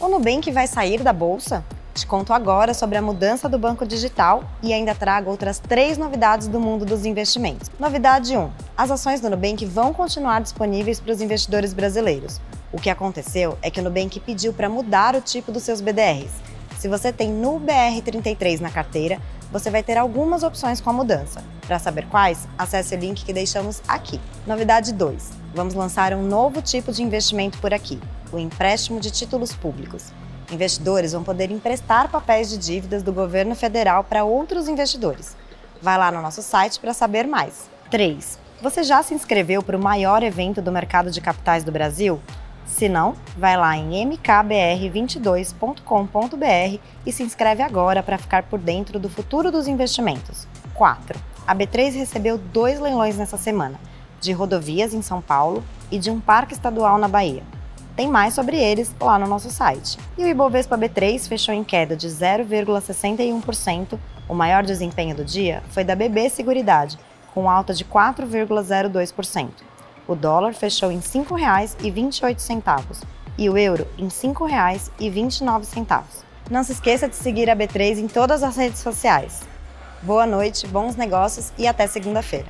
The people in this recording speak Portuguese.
O Nubank vai sair da bolsa? Te conto agora sobre a mudança do banco digital e ainda trago outras três novidades do mundo dos investimentos. Novidade 1: as ações do Nubank vão continuar disponíveis para os investidores brasileiros. O que aconteceu é que o Nubank pediu para mudar o tipo dos seus BDRs. Se você tem NUBR33 na carteira, você vai ter algumas opções com a mudança. Para saber quais, acesse o link que deixamos aqui. Novidade 2: vamos lançar um novo tipo de investimento por aqui, o empréstimo de títulos públicos. Investidores vão poder emprestar papéis de dívidas do governo federal para outros investidores. Vai lá no nosso site para saber mais. 3. Você já se inscreveu para o maior evento do mercado de capitais do Brasil? Se não, vai lá em mkbr22.com.br e se inscreve agora para ficar por dentro do futuro dos investimentos. 4. A B3 recebeu dois leilões nessa semana, de rodovias em São Paulo e de um parque estadual na Bahia. Tem mais sobre eles lá no nosso site. E o Ibovespa B3 fechou em queda de 0,61%. O maior desempenho do dia foi da BB Seguridade, com alta de 4,02%. O dólar fechou em R$ 5,28 e o euro em R$ 5,29. Não se esqueça de seguir a B3 em todas as redes sociais. Boa noite, bons negócios e até segunda-feira.